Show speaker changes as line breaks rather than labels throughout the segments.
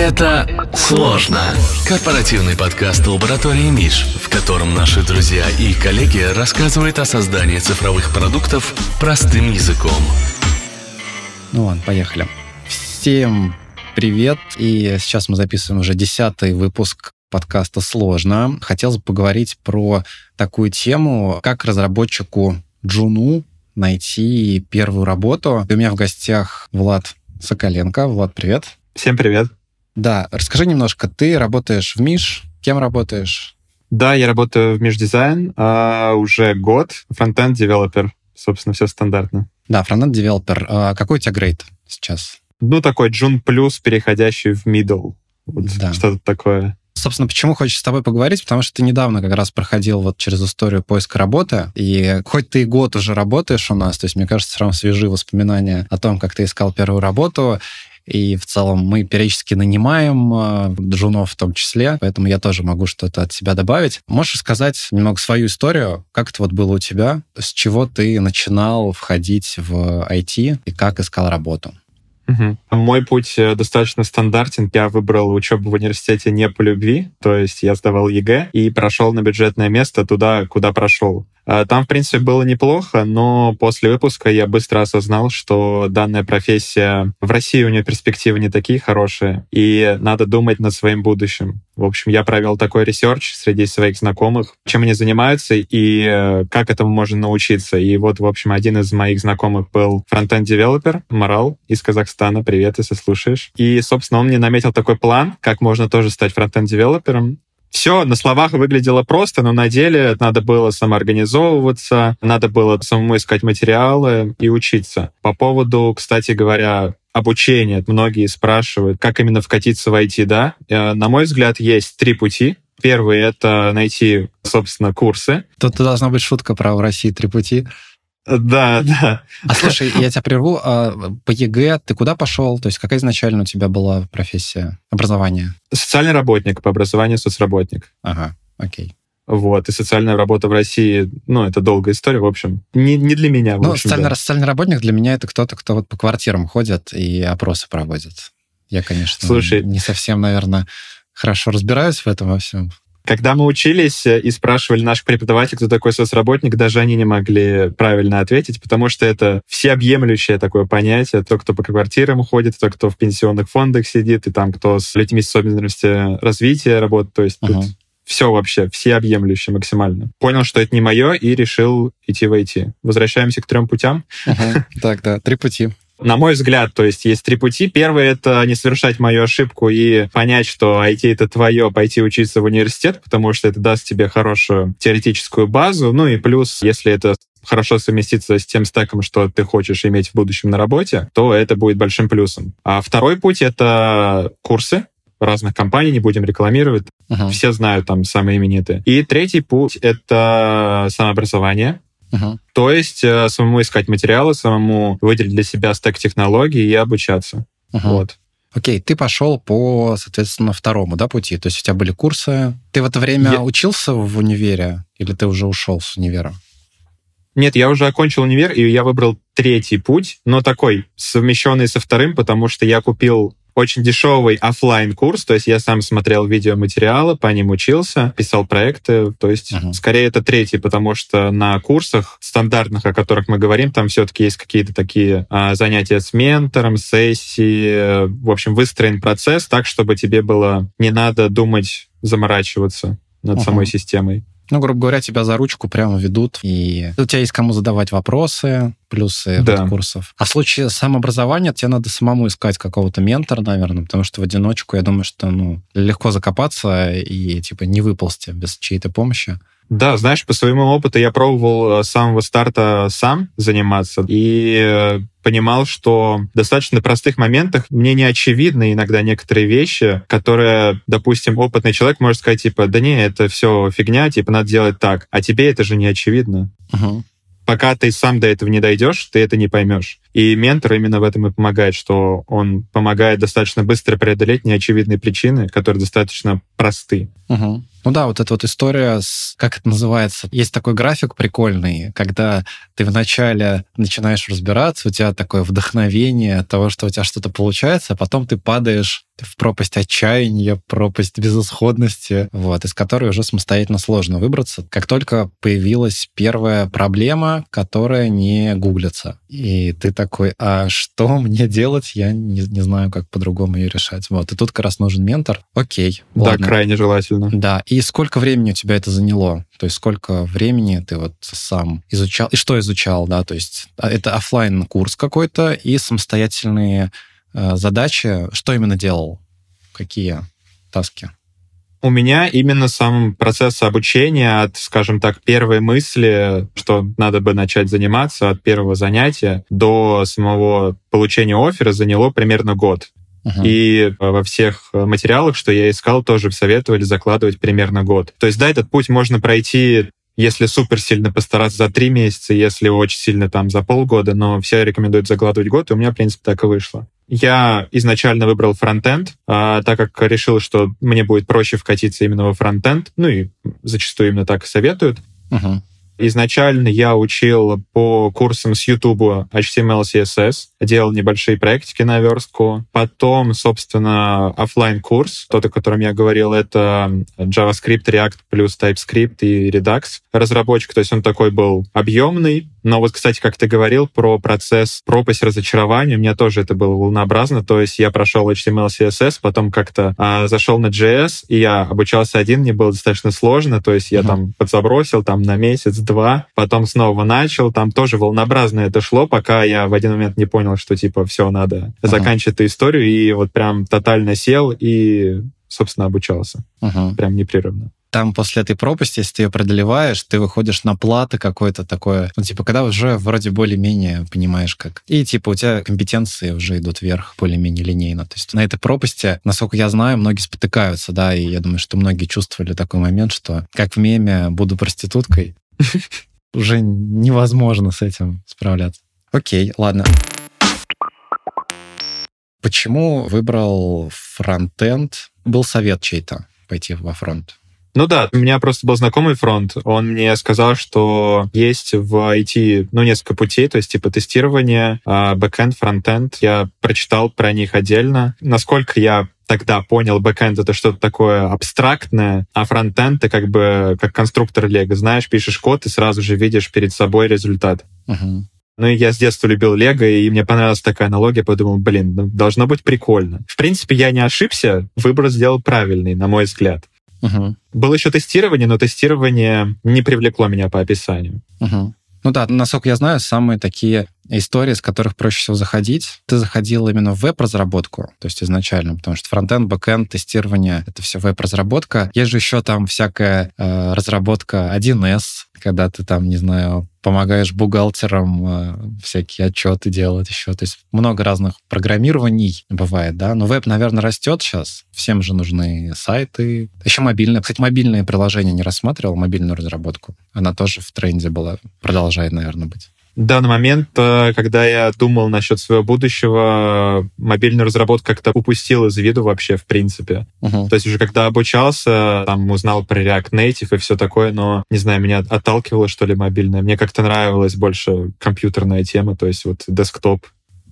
Это сложно. Корпоративный подкаст лаборатории Миш, в котором наши друзья и коллеги рассказывают о создании цифровых продуктов простым языком.
Ну ладно, поехали. Всем привет. И сейчас мы записываем уже десятый выпуск подкаста «Сложно». Хотелось бы поговорить про такую тему, как разработчику Джуну найти первую работу. И у меня в гостях Влад Соколенко. Влад, привет.
Всем привет.
Да, расскажи немножко. Ты работаешь в Миш, кем работаешь?
Да, я работаю в Междизайн а, уже год. Frontend developer. Собственно, все стандартно.
Да, frontend developer. А какой у тебя грейд сейчас?
Ну, такой Джун плюс, переходящий в middle. Вот да. Что-то такое.
Собственно, почему хочется с тобой поговорить? Потому что ты недавно как раз проходил вот через историю поиска работы, и хоть ты и год уже работаешь у нас, то есть, мне кажется, все равно свежие воспоминания о том, как ты искал первую работу, и в целом мы периодически нанимаем э, джунов в том числе, поэтому я тоже могу что-то от себя добавить. Можешь сказать немного свою историю, как это вот было у тебя, с чего ты начинал входить в IT и как искал работу?
Угу. Мой путь э, достаточно стандартен. Я выбрал учебу в университете не по любви, то есть я сдавал ЕГЭ и прошел на бюджетное место туда, куда прошел. А, там, в принципе, было неплохо, но после выпуска я быстро осознал, что данная профессия в России у нее перспективы не такие хорошие, и надо думать над своим будущим. В общем, я провел такой research среди своих знакомых, чем они занимаются и э, как этому можно научиться. И вот, в общем, один из моих знакомых был frontend-developer Марал из Казахстана. Привет, если слушаешь. И, собственно, он мне наметил такой план, как можно тоже стать frontend-developer ом все на словах выглядело просто, но на деле надо было самоорганизовываться, надо было самому искать материалы и учиться. По поводу, кстати говоря, обучения. Многие спрашивают, как именно вкатиться в IT, да? Э, на мой взгляд, есть три пути. Первый — это найти, собственно, курсы.
Тут должна быть шутка про в России три пути.
Да, да.
А слушай, я тебя прерву. А по ЕГЭ ты куда пошел? То есть какая изначально у тебя была профессия, образование?
Социальный работник, по образованию соцработник.
Ага, окей.
Вот, и социальная работа в России, ну, это долгая история, в общем, не, не для меня.
Ну,
общем,
социальный,
да.
социальный работник для меня это кто-то, кто вот по квартирам ходит и опросы проводит. Я, конечно,
Слушай,
не совсем, наверное, хорошо разбираюсь в этом во всем.
Когда мы учились э, и спрашивали наших преподавателей, кто такой соцработник, даже они не могли правильно ответить, потому что это всеобъемлющее такое понятие. То, кто по квартирам ходит, то, кто в пенсионных фондах сидит, и там, кто с людьми с особенностями развития работает. То есть uh-huh. тут все вообще, всеобъемлюще максимально. Понял, что это не мое, и решил идти в IT. Возвращаемся к трем путям.
Так, да, три пути.
На мой взгляд, то есть есть три пути. Первый — это не совершать мою ошибку и понять, что IT — это твое, пойти учиться в университет, потому что это даст тебе хорошую теоретическую базу. Ну и плюс, если это хорошо совместится с тем стеком, что ты хочешь иметь в будущем на работе, то это будет большим плюсом. А второй путь — это курсы, разных компаний, не будем рекламировать. Uh-huh. Все знают там самые именитые. И третий путь — это самообразование. Uh-huh. То есть э, самому искать материалы, самому выделить для себя стек технологий и обучаться. Uh-huh. Вот.
Окей, ты пошел по, соответственно, второму да, пути. То есть у тебя были курсы. Ты в это время Я... учился в универе или ты уже ушел с универа?
Нет, я уже окончил универ, и я выбрал третий путь, но такой, совмещенный со вторым, потому что я купил очень дешевый офлайн курс, то есть я сам смотрел видеоматериалы, по ним учился, писал проекты, то есть uh-huh. скорее это третий, потому что на курсах стандартных, о которых мы говорим, там все-таки есть какие-то такие а, занятия с ментором, сессии, в общем, выстроен процесс так, чтобы тебе было не надо думать, заморачиваться над uh-huh. самой системой.
Ну, грубо говоря, тебя за ручку прямо ведут, и у тебя есть кому задавать вопросы, плюсы
да.
курсов. А в случае самообразования тебе надо самому искать какого-то ментора, наверное, потому что в одиночку, я думаю, что ну, легко закопаться и типа не выползти без чьей-то помощи.
Да, знаешь, по своему опыту я пробовал э, с самого старта сам заниматься и э, понимал, что в достаточно простых моментах мне не очевидны иногда некоторые вещи, которые, допустим, опытный человек может сказать, типа, да не, это все фигня, типа, надо делать так, а тебе это же не очевидно.
Uh-huh
пока ты сам до этого не дойдешь, ты это не поймешь. И ментор именно в этом и помогает, что он помогает достаточно быстро преодолеть неочевидные причины, которые достаточно просты.
Угу. Ну да, вот эта вот история с, как это называется, есть такой график прикольный, когда ты вначале начинаешь разбираться, у тебя такое вдохновение от того, что у тебя что-то получается, а потом ты падаешь в пропасть отчаяния, пропасть безысходности, вот, из которой уже самостоятельно сложно выбраться. Как только появилась первая проблема, которая не гуглится, и ты такой, а что мне делать? Я не, не знаю, как по-другому ее решать. Вот, и тут как раз нужен ментор. Окей.
Да,
ладно.
крайне желательно.
Да, и сколько времени у тебя это заняло? То есть сколько времени ты вот сам изучал, и что изучал, да, то есть а, это офлайн курс какой-то и самостоятельные Э, задачи, что именно делал? Какие таски?
У меня именно сам процесс обучения от, скажем так, первой мысли, что надо бы начать заниматься, от первого занятия до самого получения оффера заняло примерно год. Uh-huh. И во всех материалах, что я искал, тоже советовали закладывать примерно год. То есть, да, этот путь можно пройти если супер сильно постараться за три месяца, если очень сильно там за полгода, но все рекомендуют закладывать год, и у меня, в принципе, так и вышло. Я изначально выбрал фронтенд, а, так как решил, что мне будет проще вкатиться именно во фронтенд, ну и зачастую именно так и советуют. Uh-huh. Изначально я учил по курсам с YouTube HTML, CSS, делал небольшие проектики на верстку. Потом, собственно, офлайн курс тот, о котором я говорил, это JavaScript, React плюс TypeScript и Redux разработчик. То есть он такой был объемный, но вот, кстати, как ты говорил про процесс пропасть разочарования, у меня тоже это было волнообразно. То есть я прошел HTML, CSS, потом как-то а, зашел на JS, и я обучался один, мне было достаточно сложно. То есть я uh-huh. там подзабросил там на месяц-два, потом снова начал. Там тоже волнообразно это шло, пока я в один момент не понял, что типа все, надо uh-huh. заканчивать эту историю. И вот прям тотально сел и, собственно, обучался. Uh-huh. Прям непрерывно
там после этой пропасти, если ты ее преодолеваешь, ты выходишь на платы какое-то такое, ну, типа, когда уже вроде более-менее понимаешь, как. И, типа, у тебя компетенции уже идут вверх более-менее линейно. То есть на этой пропасти, насколько я знаю, многие спотыкаются, да, и я думаю, что многие чувствовали такой момент, что как в меме «буду проституткой», уже невозможно с этим справляться. Окей, ладно. Почему выбрал фронтенд? Был совет чей-то пойти во фронт?
Ну да, у меня просто был знакомый фронт. Он мне сказал, что есть в IT, ну, несколько путей, то есть типа тестирование, бэкэнд, фронтенд. Я прочитал про них отдельно. Насколько я тогда понял, бэкэнд — это что-то такое абстрактное, а фронтенд — это как бы как конструктор Лего. Знаешь, пишешь код и сразу же видишь перед собой результат. Uh-huh. Ну, я с детства любил Лего, и мне понравилась такая аналогия, подумал, блин, ну, должно быть прикольно. В принципе, я не ошибся, выбор сделал правильный, на мой взгляд. Угу. Было еще тестирование, но тестирование не привлекло меня по описанию.
Угу. Ну да, насколько я знаю, самые такие истории, с которых проще всего заходить. Ты заходил именно в веб-разработку, то есть изначально, потому что фронтенд, бэкенд, тестирование — это все веб-разработка. Есть же еще там всякая э, разработка 1С, когда ты там, не знаю, помогаешь бухгалтерам э, всякие отчеты делать еще. То есть много разных программирований бывает, да. Но веб, наверное, растет сейчас. Всем же нужны сайты. Еще мобильные. Кстати, мобильные приложения не рассматривал, мобильную разработку. Она тоже в тренде была. Продолжает, наверное, быть
данный момент, э, когда я думал насчет своего будущего, мобильную разработку как-то упустил из виду вообще, в принципе. Uh-huh. То есть уже когда обучался, там узнал про React Native и все такое, но, не знаю, меня отталкивало, что ли, мобильное. Мне как-то нравилась больше компьютерная тема, то есть вот десктоп,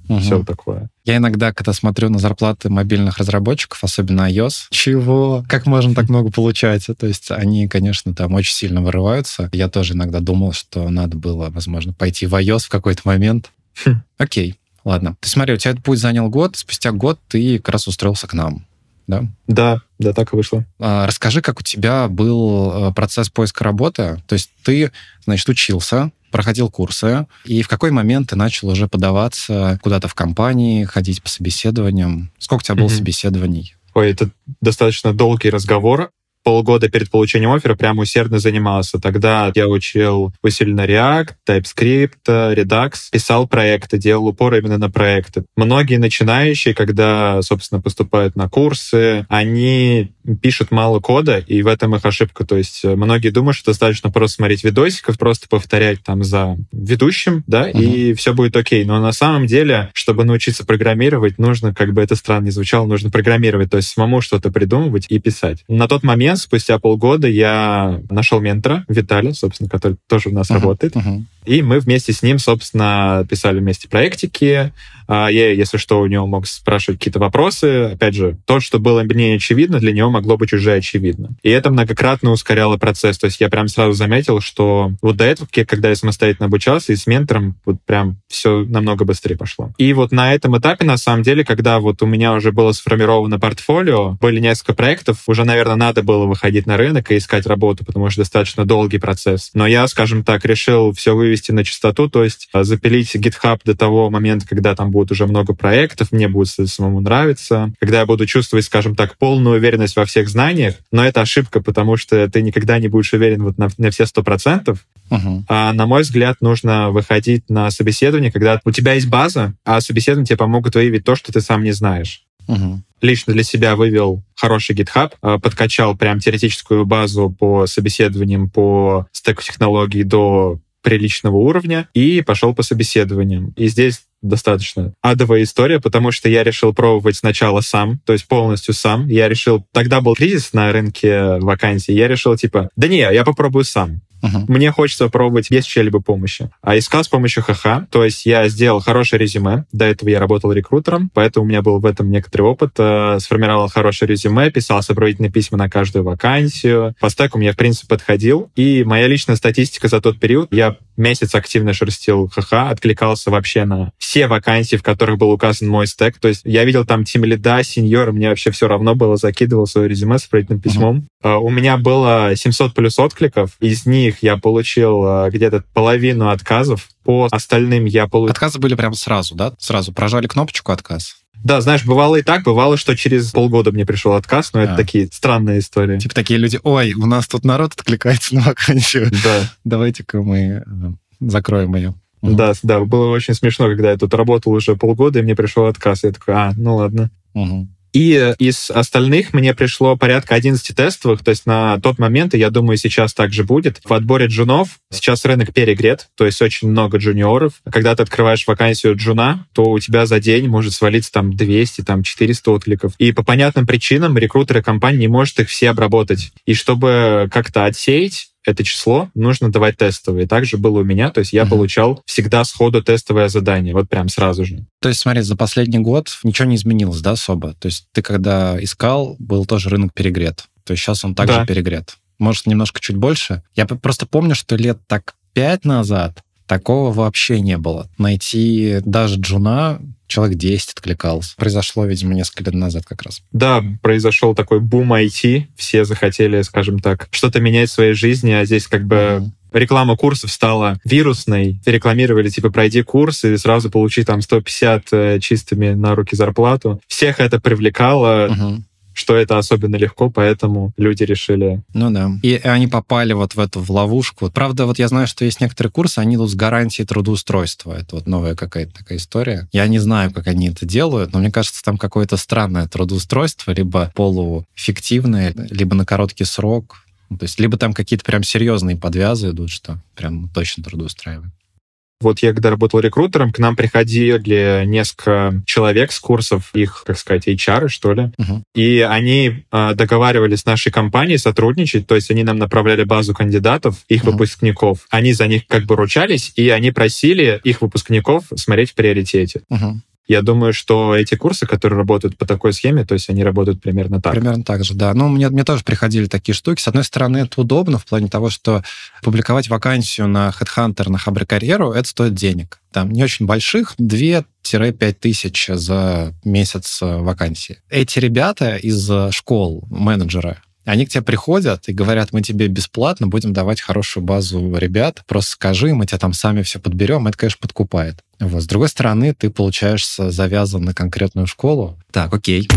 угу. все такое.
Я иногда, когда смотрю на зарплаты мобильных разработчиков, особенно iOS, чего? Как можно так много получать? То есть они, конечно, там очень сильно вырываются. Я тоже иногда думал, что надо было, возможно, пойти в iOS в какой-то момент. Хм. Окей, ладно. Ты смотри, у тебя этот путь занял год, спустя год ты как раз устроился к нам да?
Да, да, так и вышло.
А, расскажи, как у тебя был э, процесс поиска работы. То есть ты, значит, учился, проходил курсы, и в какой момент ты начал уже подаваться куда-то в компании, ходить по собеседованиям? Сколько у тебя было mm-hmm. собеседований?
Ой, это достаточно долгий разговор полгода перед получением оффера прям усердно занимался. Тогда я учил усиленно React, TypeScript, Redux, писал проекты, делал упор именно на проекты. Многие начинающие, когда, собственно, поступают на курсы, они пишут мало кода, и в этом их ошибка. То есть э, многие думают, что достаточно просто смотреть видосиков, просто повторять там за ведущим, да, uh-huh. и все будет окей. Но на самом деле, чтобы научиться программировать, нужно, как бы это странно не звучало, нужно программировать, то есть самому что-то придумывать и писать. На тот момент спустя полгода я нашел ментора, Виталия, собственно, который тоже у нас uh-huh, работает. Uh-huh. И мы вместе с ним, собственно, писали вместе проектики. А, я, если что, у него мог спрашивать какие-то вопросы. Опять же, то, что было мне очевидно, для него могло быть уже очевидно. И это многократно ускоряло процесс. То есть я прям сразу заметил, что вот до этого, когда я самостоятельно обучался и с ментором, вот прям все намного быстрее пошло. И вот на этом этапе, на самом деле, когда вот у меня уже было сформировано портфолио, были несколько проектов, уже, наверное, надо было выходить на рынок и искать работу, потому что достаточно долгий процесс. Но я, скажем так, решил все вывести на чистоту, то есть а, запилить GitHub до того момента, когда там будет уже много проектов, мне будет самому нравиться, когда я буду чувствовать, скажем так, полную уверенность во всех знаниях, но это ошибка, потому что ты никогда не будешь уверен вот на, на все сто процентов. Uh-huh. А, на мой взгляд, нужно выходить на собеседование, когда у тебя есть база, а собеседование тебе помогут выявить то, что ты сам не знаешь. Uh-huh. Лично для себя вывел хороший GitHub, а, подкачал прям теоретическую базу по собеседованиям по стеку технологий до приличного уровня и пошел по собеседованиям. И здесь достаточно адовая история, потому что я решил пробовать сначала сам, то есть полностью сам. Я решил, тогда был кризис на рынке вакансий, я решил типа, да не, я попробую сам. Uh-huh. Мне хочется попробовать без чьей-либо помощи. А искал с помощью ХХ, то есть я сделал хорошее резюме. До этого я работал рекрутером, поэтому у меня был в этом некоторый опыт. Э, сформировал хорошее резюме, писал сопроводительные письма на каждую вакансию. По стеку мне, в принципе, подходил. И моя личная статистика за тот период, я месяц активно шерстил ХХ, откликался вообще на все вакансии, в которых был указан мой стек. То есть я видел там тим лида, сеньора, мне вообще все равно было, закидывал свое резюме с сопроводительным письмом. Uh-huh. Uh, у меня было 700 плюс откликов, из них них я получил э, где-то половину отказов. По остальным я получил...
Отказы были прям сразу, да? Сразу прожали кнопочку отказ?
Да, знаешь, бывало и так, бывало, что через полгода мне пришел отказ, но а. это такие странные истории.
Типа такие люди, ой, у нас тут народ откликается на вакансию.
Да.
Давайте-ка мы э, закроем ее.
Угу. Да, да, было очень смешно, когда я тут работал уже полгода, и мне пришел отказ. Я такой, а, ну ладно.
Угу.
И из остальных мне пришло порядка 11 тестовых, то есть на тот момент, и я думаю, сейчас также будет. В отборе джунов сейчас рынок перегрет, то есть очень много джуниоров. Когда ты открываешь вакансию джуна, то у тебя за день может свалиться там 200, там 400 откликов. И по понятным причинам рекрутеры компании не может их все обработать. И чтобы как-то отсеять это число, нужно давать тестовые. Также было у меня, то есть я uh-huh. получал всегда сходу тестовое задание, вот прям сразу же.
То есть, смотри, за последний год ничего не изменилось, да, особо? То есть ты когда искал, был тоже рынок перегрет. То есть сейчас он также да. перегрет. Может, немножко чуть больше. Я просто помню, что лет так пять назад такого вообще не было. Найти даже джуна человек 10 откликался. Произошло, видимо, несколько лет назад как раз.
Да, произошел такой бум IT. Все захотели, скажем так, что-то менять в своей жизни, а здесь как бы mm-hmm реклама курсов стала вирусной. Рекламировали, типа, пройди курс и сразу получи там 150 э, чистыми на руки зарплату. Всех это привлекало. Uh-huh что это особенно легко, поэтому люди решили.
Ну да. И они попали вот в эту в ловушку. Правда, вот я знаю, что есть некоторые курсы, они тут с гарантией трудоустройства. Это вот новая какая-то такая история. Я не знаю, как они это делают, но мне кажется, там какое-то странное трудоустройство, либо полуфиктивное, либо на короткий срок. То есть либо там какие-то прям серьезные подвязы идут, что прям точно трудоустраивает.
Вот я когда работал рекрутером, к нам приходили несколько человек с курсов, их, как сказать, HR, что ли, uh-huh. и они э, договаривались с нашей компанией сотрудничать, то есть они нам направляли базу кандидатов, их uh-huh. выпускников, они за них как бы ручались, и они просили их выпускников смотреть в приоритете. Uh-huh. Я думаю, что эти курсы, которые работают по такой схеме, то есть они работают примерно так.
Примерно так же, да. Ну, мне, мне тоже приходили такие штуки. С одной стороны, это удобно в плане того, что публиковать вакансию на Headhunter, на Хабре Карьеру, это стоит денег. Там не очень больших, 2-5 тысяч за месяц э, вакансии. Эти ребята из э, школ, менеджеры, они к тебе приходят и говорят, мы тебе бесплатно будем давать хорошую базу ребят, просто скажи, мы тебя там сами все подберем. Это, конечно, подкупает. Вот. С другой стороны, ты получаешься завязан на конкретную школу. Так, окей.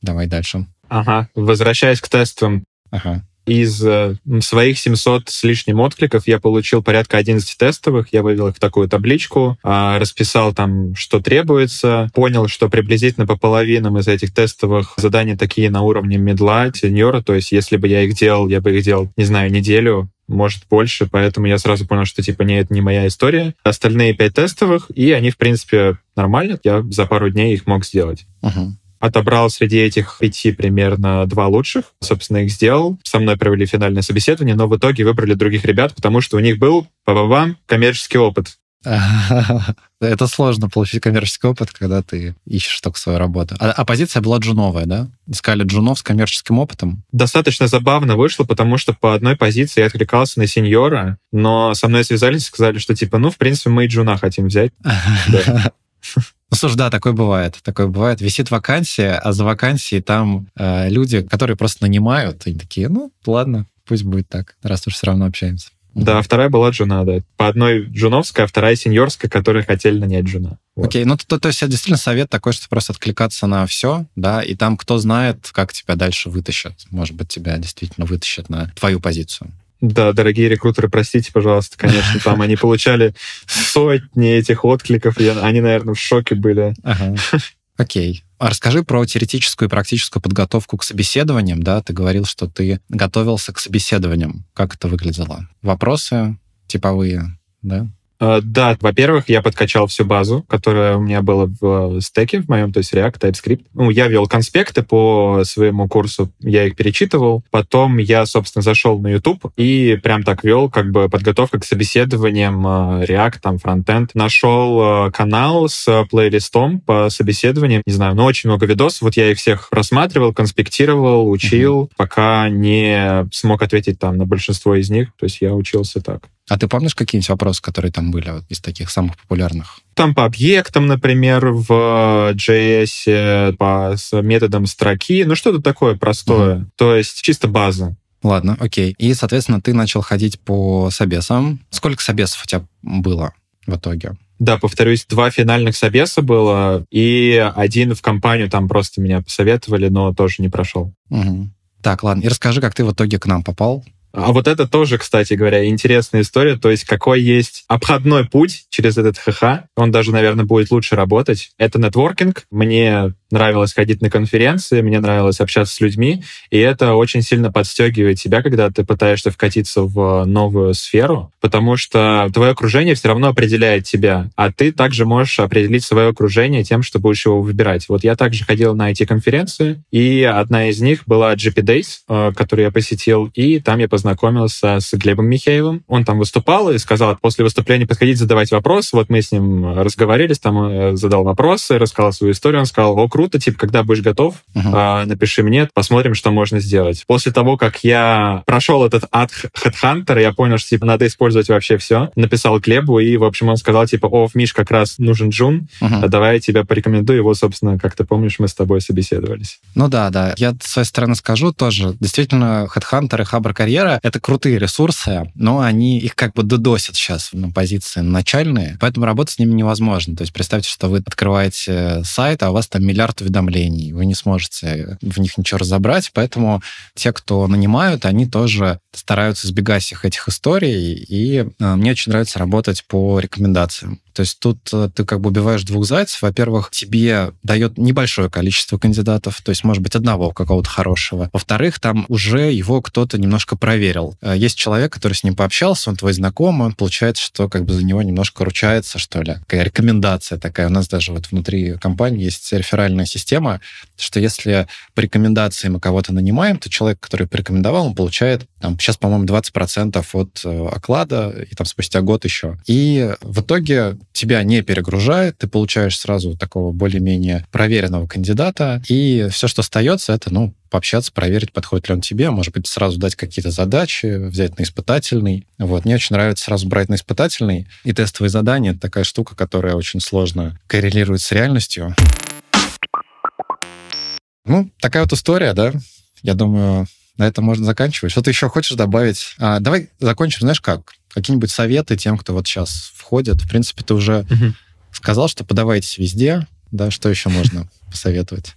Давай дальше.
Ага. Возвращаясь к тестам.
Ага
из э, своих 700 с лишним откликов я получил порядка 11 тестовых, я вывел их в такую табличку, а, расписал там, что требуется, понял, что приблизительно по половинам из этих тестовых задания такие на уровне медла, сеньора, то есть если бы я их делал, я бы их делал, не знаю, неделю, может, больше, поэтому я сразу понял, что, типа, не, это не моя история. Остальные пять тестовых, и они, в принципе, нормально, я за пару дней их мог сделать.
Uh-huh.
Отобрал среди этих пяти примерно два лучших, собственно, их сделал. Со мной провели финальное собеседование, но в итоге выбрали других ребят, потому что у них был, по бабам, коммерческий опыт.
Это сложно получить коммерческий опыт, когда ты ищешь только свою работу. А, а позиция была джуновая, да? Искали джунов с коммерческим опытом?
Достаточно забавно вышло, потому что по одной позиции я откликался на сеньора, но со мной связались и сказали, что типа, ну, в принципе, мы и джуна хотим взять.
Ну, слушай, да, такое бывает. Такое бывает. Висит вакансия, а за вакансией там э, люди, которые просто нанимают, и такие, ну, ладно, пусть будет так, раз уж все равно общаемся.
Да, вторая была джуна, да. По одной джуновская, а вторая сеньорская, которые хотели нанять джуна.
Вот. Окей, ну то, то есть это действительно совет такой, что просто откликаться на все, да, и там кто знает, как тебя дальше вытащат. Может быть, тебя действительно вытащат на твою позицию.
Да, дорогие рекрутеры, простите, пожалуйста, конечно, там они получали сотни этих откликов, и они, наверное, в шоке были.
Ага. Окей. А расскажи про теоретическую и практическую подготовку к собеседованиям. Да, ты говорил, что ты готовился к собеседованиям. Как это выглядело? Вопросы типовые, да?
Э, да, во-первых, я подкачал всю базу, которая у меня была в э, стеке в моем, то есть React, TypeScript. Ну, я вел конспекты по своему курсу, я их перечитывал. Потом я, собственно, зашел на YouTube и прям так вел как бы подготовка к собеседованиям э, React, там, фронтенд. Нашел канал с плейлистом по собеседованиям, не знаю, но очень много видосов. Вот я их всех просматривал, конспектировал, учил, mm-hmm. пока не смог ответить там на большинство из них. То есть я учился так.
А ты помнишь какие-нибудь вопросы, которые там были вот, из таких самых популярных?
Там по объектам, например, в JS, по методам строки, ну что-то такое простое. Mm-hmm. То есть чисто база.
Ладно, окей. И, соответственно, ты начал ходить по собесам. Сколько собесов у тебя было в итоге?
Да, повторюсь, два финальных собеса было, и один в компанию там просто меня посоветовали, но тоже не прошел.
Угу. Так, ладно. И расскажи, как ты в итоге к нам попал?
А вот это тоже, кстати говоря, интересная история. То есть какой есть обходной путь через этот ХХ. Он даже, наверное, будет лучше работать. Это нетворкинг. Мне нравилось ходить на конференции, мне нравилось общаться с людьми, и это очень сильно подстегивает тебя, когда ты пытаешься вкатиться в новую сферу, потому что твое окружение все равно определяет тебя, а ты также можешь определить свое окружение тем, что будешь его выбирать. Вот я также ходил на эти конференции, и одна из них была GP Days, э, которую я посетил, и там я познакомился с Глебом Михеевым. Он там выступал и сказал, после выступления подходить задавать вопрос. Вот мы с ним разговаривали, там э, задал вопросы, рассказал свою историю, он сказал, о, круто, типа, когда будешь готов, uh-huh. напиши мне, посмотрим, что можно сделать. После того, как я прошел этот ад Headhunter, я понял, что, типа, надо использовать вообще все. Написал Глебу, и, в общем, он сказал, типа, о, в Миш как раз нужен Джун, uh-huh. давай я тебя порекомендую. Его, собственно, как ты помнишь, мы с тобой собеседовались.
Ну да, да. Я с своей стороны скажу тоже. Действительно, Headhunter и Хабр Карьера — это крутые ресурсы, но они их как бы додосят сейчас на позиции начальные, поэтому работать с ними невозможно. То есть представьте, что вы открываете сайт, а у вас там миллиард уведомлений, вы не сможете в них ничего разобрать, поэтому те, кто нанимают, они тоже стараются избегать всех этих историй, и э, мне очень нравится работать по рекомендациям. То есть тут э, ты как бы убиваешь двух зайцев. Во-первых, тебе дает небольшое количество кандидатов, то есть, может быть, одного какого-то хорошего. Во-вторых, там уже его кто-то немножко проверил. Э, есть человек, который с ним пообщался, он твой знакомый, он получается, что как бы за него немножко ручается, что ли. Такая рекомендация такая. У нас даже вот внутри компании есть реферальная система, что если по рекомендации мы кого-то нанимаем, то человек, который порекомендовал, он получает там, сейчас, по-моему, 20% от э, оклада, и там спустя год еще. И в итоге тебя не перегружает, ты получаешь сразу такого более-менее проверенного кандидата, и все, что остается, это, ну, пообщаться, проверить, подходит ли он тебе, может быть, сразу дать какие-то задачи, взять на испытательный. Вот. Мне очень нравится сразу брать на испытательный. И тестовые задания — это такая штука, которая очень сложно коррелирует с реальностью. Ну, такая вот история, да. Я думаю, на этом можно заканчивать. Что ты еще хочешь добавить? А, давай закончим, знаешь как? Какие-нибудь советы тем, кто вот сейчас входит. В принципе, ты уже угу. сказал, что подавайтесь везде. Да, что еще можно посоветовать?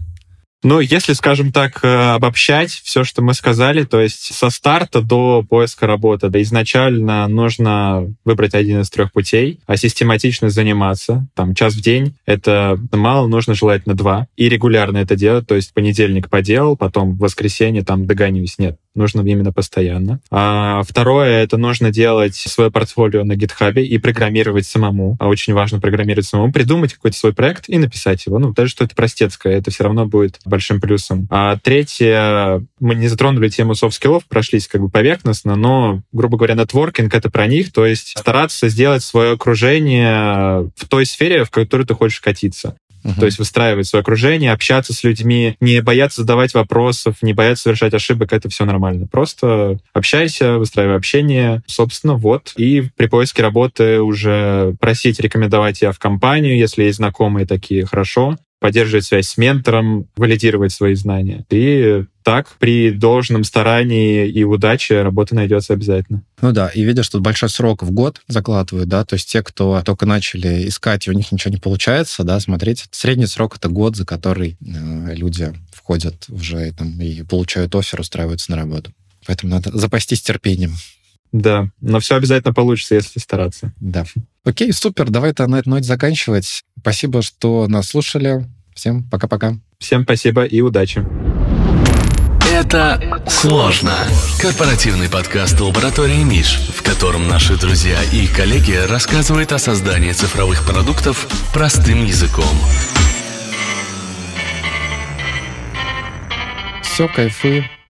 Ну, если, скажем так, э, обобщать все, что мы сказали, то есть со старта до поиска работы, да, изначально нужно выбрать один из трех путей, а систематично заниматься, там, час в день, это мало, нужно желательно два, и регулярно это делать, то есть понедельник поделал, потом в воскресенье там догонюсь, нет, нужно именно постоянно. А второе, это нужно делать свое портфолио на гитхабе и программировать самому. А очень важно программировать самому, придумать какой-то свой проект и написать его. Ну, даже что это простецкое, это все равно будет большим плюсом. А третье, мы не затронули тему софт-скиллов, прошлись как бы поверхностно, но, грубо говоря, нетворкинг — это про них, то есть стараться сделать свое окружение в той сфере, в которую ты хочешь вкатиться. Uh-huh. То есть выстраивать свое окружение, общаться с людьми, не бояться задавать вопросов, не бояться совершать ошибок, это все нормально. Просто общайся, выстраивай общение. Собственно, вот. И при поиске работы уже просить рекомендовать тебя в компанию, если есть знакомые такие, хорошо поддерживать связь с ментором, валидировать свои знания. И так, при должном старании и удаче работа найдется обязательно.
Ну да, и видишь, тут большой срок в год закладывают, да, то есть те, кто только начали искать, и у них ничего не получается, да, смотрите, средний срок — это год, за который э, люди входят уже там, и получают офер, устраиваются на работу. Поэтому надо запастись терпением.
Да, но все обязательно получится, если стараться.
Да. Окей, супер, давай-то на этой ноте заканчивать. Спасибо, что нас слушали. Всем пока-пока.
Всем спасибо и удачи.
Это сложно. Корпоративный подкаст лаборатории Миш, в котором наши друзья и коллеги рассказывают о создании цифровых продуктов простым языком.
Все, кайфы.